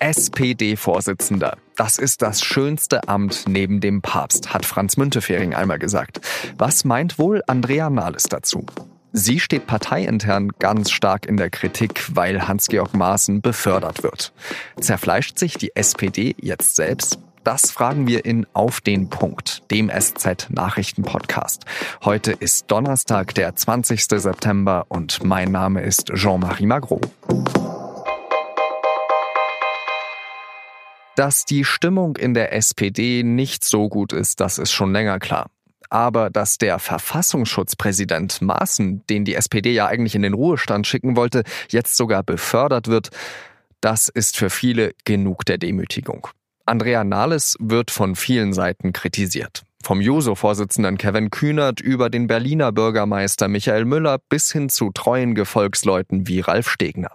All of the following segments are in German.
SPD-Vorsitzender. Das ist das schönste Amt neben dem Papst, hat Franz Müntefering einmal gesagt. Was meint wohl Andrea Nahles dazu? Sie steht parteiintern ganz stark in der Kritik, weil Hans-Georg Maaßen befördert wird. Zerfleischt sich die SPD jetzt selbst? Das fragen wir in Auf den Punkt, dem SZ-Nachrichten-Podcast. Heute ist Donnerstag, der 20. September und mein Name ist Jean-Marie Magro. Dass die Stimmung in der SPD nicht so gut ist, das ist schon länger klar. Aber dass der Verfassungsschutzpräsident Maaßen, den die SPD ja eigentlich in den Ruhestand schicken wollte, jetzt sogar befördert wird, das ist für viele genug der Demütigung. Andrea Nahles wird von vielen Seiten kritisiert. Vom Juso-Vorsitzenden Kevin Kühnert über den Berliner Bürgermeister Michael Müller bis hin zu treuen Gefolgsleuten wie Ralf Stegner.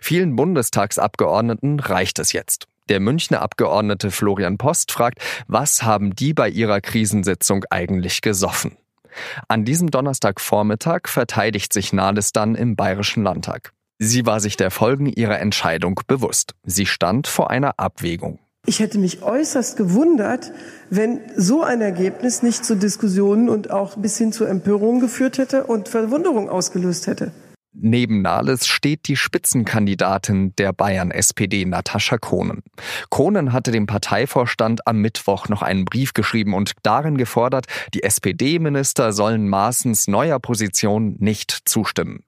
Vielen Bundestagsabgeordneten reicht es jetzt. Der Münchner Abgeordnete Florian Post fragt, was haben die bei ihrer Krisensitzung eigentlich gesoffen? An diesem Donnerstagvormittag verteidigt sich Nahles dann im Bayerischen Landtag. Sie war sich der Folgen ihrer Entscheidung bewusst. Sie stand vor einer Abwägung. Ich hätte mich äußerst gewundert, wenn so ein Ergebnis nicht zu Diskussionen und auch bis hin zu Empörungen geführt hätte und Verwunderung ausgelöst hätte. Neben Nahles steht die Spitzenkandidatin der Bayern-SPD, Natascha Kohnen. Kohnen hatte dem Parteivorstand am Mittwoch noch einen Brief geschrieben und darin gefordert, die SPD-Minister sollen Maaßens neuer Position nicht zustimmen.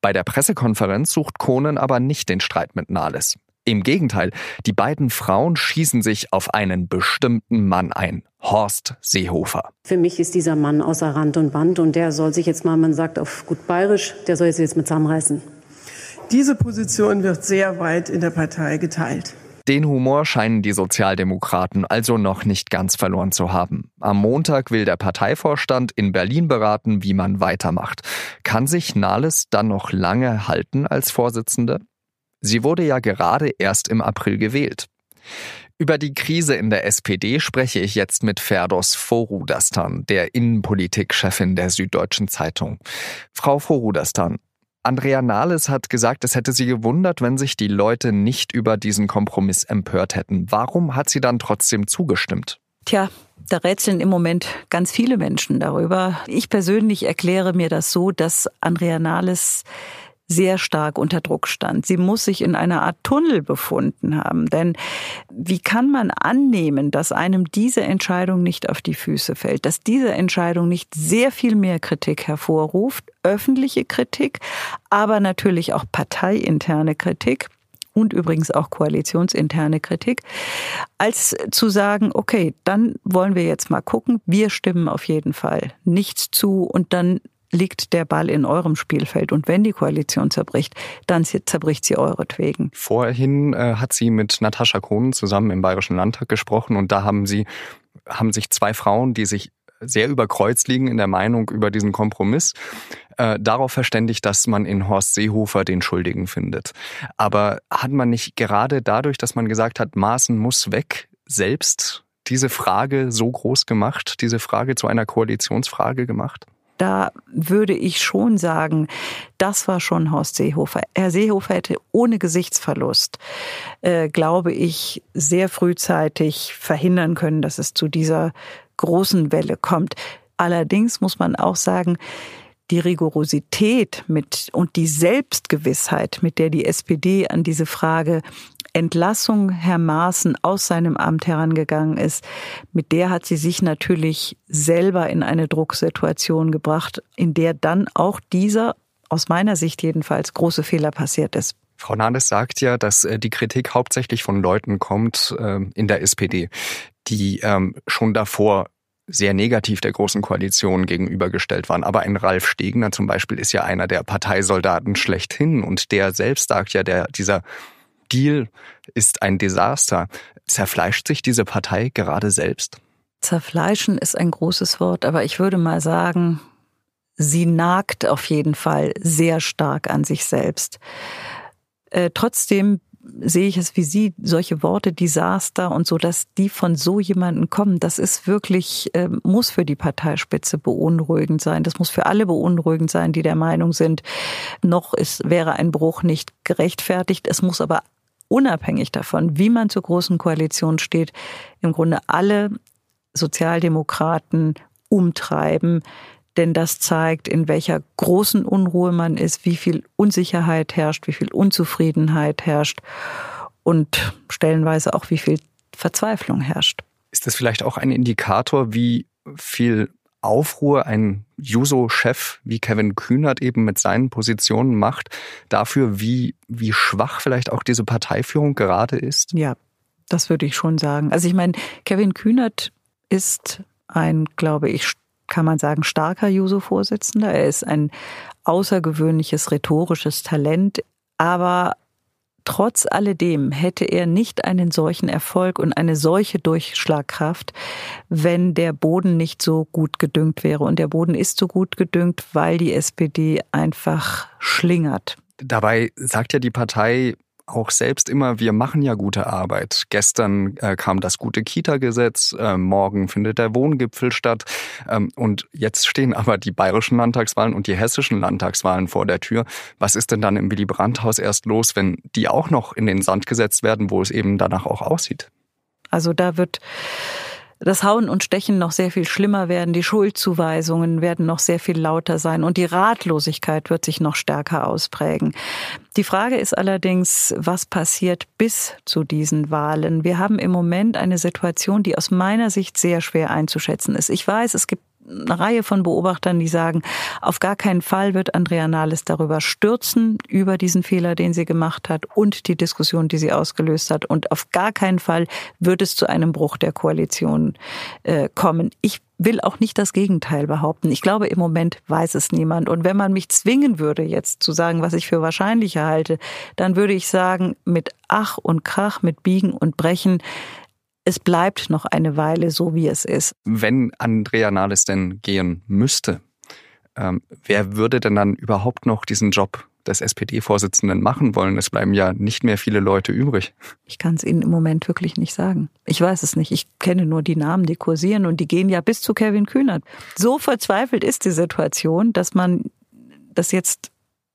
Bei der Pressekonferenz sucht Kohnen aber nicht den Streit mit Nahles. Im Gegenteil, die beiden Frauen schießen sich auf einen bestimmten Mann ein. Horst Seehofer. Für mich ist dieser Mann außer Rand und Band und der soll sich jetzt mal, man sagt auf gut bayerisch, der soll sich jetzt mit zusammenreißen. Diese Position wird sehr weit in der Partei geteilt. Den Humor scheinen die Sozialdemokraten also noch nicht ganz verloren zu haben. Am Montag will der Parteivorstand in Berlin beraten, wie man weitermacht. Kann sich Nahles dann noch lange halten als Vorsitzende? Sie wurde ja gerade erst im April gewählt. Über die Krise in der SPD spreche ich jetzt mit Ferdos Vorudastan, der Innenpolitik-Chefin der Süddeutschen Zeitung. Frau Vorudastan, Andrea Nahles hat gesagt, es hätte sie gewundert, wenn sich die Leute nicht über diesen Kompromiss empört hätten. Warum hat sie dann trotzdem zugestimmt? Tja, da rätseln im Moment ganz viele Menschen darüber. Ich persönlich erkläre mir das so, dass Andrea Nahles sehr stark unter Druck stand. Sie muss sich in einer Art Tunnel befunden haben. Denn wie kann man annehmen, dass einem diese Entscheidung nicht auf die Füße fällt, dass diese Entscheidung nicht sehr viel mehr Kritik hervorruft, öffentliche Kritik, aber natürlich auch parteiinterne Kritik und übrigens auch koalitionsinterne Kritik, als zu sagen, okay, dann wollen wir jetzt mal gucken, wir stimmen auf jeden Fall nichts zu und dann liegt der Ball in eurem Spielfeld. Und wenn die Koalition zerbricht, dann zerbricht sie euretwegen. Vorhin äh, hat sie mit Natascha Kohn zusammen im Bayerischen Landtag gesprochen und da haben sie, haben sich zwei Frauen, die sich sehr überkreuzt liegen in der Meinung über diesen Kompromiss, äh, darauf verständigt, dass man in Horst Seehofer den Schuldigen findet. Aber hat man nicht gerade dadurch, dass man gesagt hat, Maaßen muss weg, selbst diese Frage so groß gemacht, diese Frage zu einer Koalitionsfrage gemacht? Da würde ich schon sagen, das war schon Horst Seehofer. Herr Seehofer hätte ohne Gesichtsverlust, äh, glaube ich, sehr frühzeitig verhindern können, dass es zu dieser großen Welle kommt. Allerdings muss man auch sagen, die Rigorosität mit und die Selbstgewissheit, mit der die SPD an diese Frage Entlassung Herr Maaßen aus seinem Amt herangegangen ist, mit der hat sie sich natürlich selber in eine Drucksituation gebracht, in der dann auch dieser, aus meiner Sicht jedenfalls, große Fehler passiert ist. Frau Nahles sagt ja, dass äh, die Kritik hauptsächlich von Leuten kommt ähm, in der SPD, die ähm, schon davor sehr negativ der Großen Koalition gegenübergestellt waren. Aber ein Ralf Stegner zum Beispiel ist ja einer der Parteisoldaten schlechthin und der selbst sagt ja, der, dieser Deal ist ein Desaster. Zerfleischt sich diese Partei gerade selbst? Zerfleischen ist ein großes Wort, aber ich würde mal sagen, sie nagt auf jeden Fall sehr stark an sich selbst. Äh, trotzdem sehe ich es wie Sie, solche Worte, Desaster und so, dass die von so jemanden kommen, das ist wirklich, äh, muss für die Parteispitze beunruhigend sein. Das muss für alle beunruhigend sein, die der Meinung sind, noch ist, wäre ein Bruch nicht gerechtfertigt. Es muss aber unabhängig davon, wie man zur großen Koalition steht, im Grunde alle Sozialdemokraten umtreiben, denn das zeigt, in welcher großen Unruhe man ist, wie viel Unsicherheit herrscht, wie viel Unzufriedenheit herrscht und stellenweise auch wie viel Verzweiflung herrscht. Ist das vielleicht auch ein Indikator, wie viel Aufruhr ein Juso-Chef wie Kevin Kühnert eben mit seinen Positionen macht, dafür, wie, wie schwach vielleicht auch diese Parteiführung gerade ist? Ja, das würde ich schon sagen. Also ich meine, Kevin Kühnert ist ein, glaube ich, kann man sagen, starker Juso-Vorsitzender. Er ist ein außergewöhnliches rhetorisches Talent, aber Trotz alledem hätte er nicht einen solchen Erfolg und eine solche Durchschlagkraft, wenn der Boden nicht so gut gedüngt wäre. Und der Boden ist so gut gedüngt, weil die SPD einfach schlingert. Dabei sagt ja die Partei auch selbst immer, wir machen ja gute Arbeit. Gestern äh, kam das gute Kita-Gesetz, äh, morgen findet der Wohngipfel statt ähm, und jetzt stehen aber die bayerischen Landtagswahlen und die hessischen Landtagswahlen vor der Tür. Was ist denn dann im Willy Brandt-Haus erst los, wenn die auch noch in den Sand gesetzt werden, wo es eben danach auch aussieht? Also da wird das Hauen und Stechen noch sehr viel schlimmer werden, die Schuldzuweisungen werden noch sehr viel lauter sein und die Ratlosigkeit wird sich noch stärker ausprägen. Die Frage ist allerdings, was passiert bis zu diesen Wahlen? Wir haben im Moment eine Situation, die aus meiner Sicht sehr schwer einzuschätzen ist. Ich weiß, es gibt eine Reihe von Beobachtern, die sagen, auf gar keinen Fall wird Andrea Nahles darüber stürzen, über diesen Fehler, den sie gemacht hat und die Diskussion, die sie ausgelöst hat. Und auf gar keinen Fall wird es zu einem Bruch der Koalition äh, kommen. Ich will auch nicht das Gegenteil behaupten. Ich glaube, im Moment weiß es niemand. Und wenn man mich zwingen würde, jetzt zu sagen, was ich für wahrscheinlicher halte, dann würde ich sagen, mit Ach und Krach, mit Biegen und Brechen es bleibt noch eine Weile so, wie es ist. Wenn Andrea Nahles denn gehen müsste, ähm, wer würde denn dann überhaupt noch diesen Job des SPD-Vorsitzenden machen wollen? Es bleiben ja nicht mehr viele Leute übrig. Ich kann es Ihnen im Moment wirklich nicht sagen. Ich weiß es nicht. Ich kenne nur die Namen, die kursieren und die gehen ja bis zu Kevin Kühnert. So verzweifelt ist die Situation, dass man das jetzt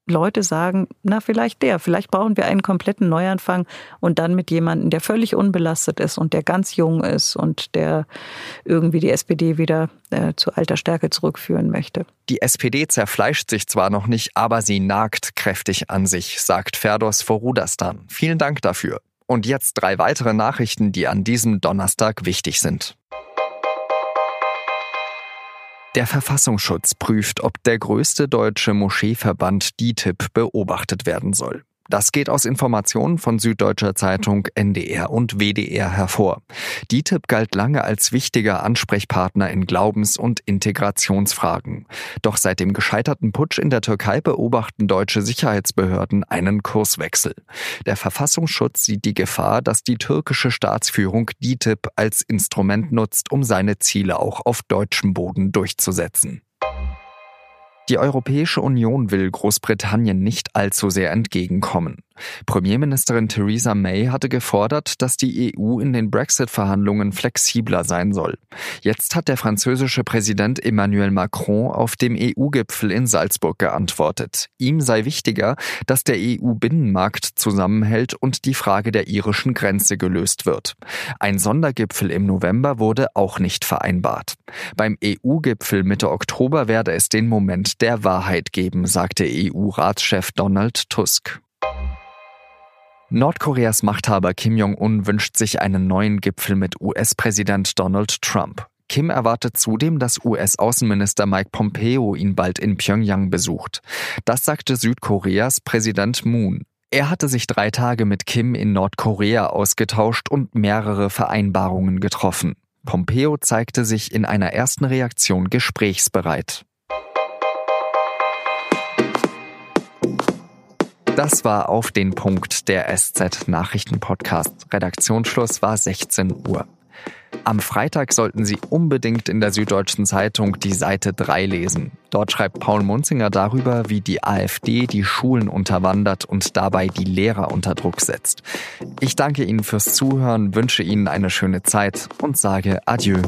Leute sagen, na vielleicht der, vielleicht brauchen wir einen kompletten Neuanfang und dann mit jemandem, der völlig unbelastet ist und der ganz jung ist und der irgendwie die SPD wieder äh, zu alter Stärke zurückführen möchte. Die SPD zerfleischt sich zwar noch nicht, aber sie nagt kräftig an sich, sagt Ferdos Vorudastan. Vielen Dank dafür. Und jetzt drei weitere Nachrichten, die an diesem Donnerstag wichtig sind. Der Verfassungsschutz prüft, ob der größte deutsche Moscheeverband DITIB beobachtet werden soll. Das geht aus Informationen von Süddeutscher Zeitung, NDR und WDR hervor. DITIB galt lange als wichtiger Ansprechpartner in Glaubens- und Integrationsfragen. Doch seit dem gescheiterten Putsch in der Türkei beobachten deutsche Sicherheitsbehörden einen Kurswechsel. Der Verfassungsschutz sieht die Gefahr, dass die türkische Staatsführung DITIB als Instrument nutzt, um seine Ziele auch auf deutschem Boden durchzusetzen. Die Europäische Union will Großbritannien nicht allzu sehr entgegenkommen. Premierministerin Theresa May hatte gefordert, dass die EU in den Brexit-Verhandlungen flexibler sein soll. Jetzt hat der französische Präsident Emmanuel Macron auf dem EU-Gipfel in Salzburg geantwortet. Ihm sei wichtiger, dass der EU-Binnenmarkt zusammenhält und die Frage der irischen Grenze gelöst wird. Ein Sondergipfel im November wurde auch nicht vereinbart. Beim EU-Gipfel Mitte Oktober werde es den Moment der Wahrheit geben, sagte EU-Ratschef Donald Tusk. Nordkoreas Machthaber Kim Jong-un wünscht sich einen neuen Gipfel mit US-Präsident Donald Trump. Kim erwartet zudem, dass US-Außenminister Mike Pompeo ihn bald in Pyongyang besucht. Das sagte Südkoreas Präsident Moon. Er hatte sich drei Tage mit Kim in Nordkorea ausgetauscht und mehrere Vereinbarungen getroffen. Pompeo zeigte sich in einer ersten Reaktion gesprächsbereit. Das war auf den Punkt der SZ Nachrichten Podcast. Redaktionsschluss war 16 Uhr. Am Freitag sollten Sie unbedingt in der Süddeutschen Zeitung die Seite 3 lesen. Dort schreibt Paul Munzinger darüber, wie die AfD die Schulen unterwandert und dabei die Lehrer unter Druck setzt. Ich danke Ihnen fürs Zuhören, wünsche Ihnen eine schöne Zeit und sage Adieu.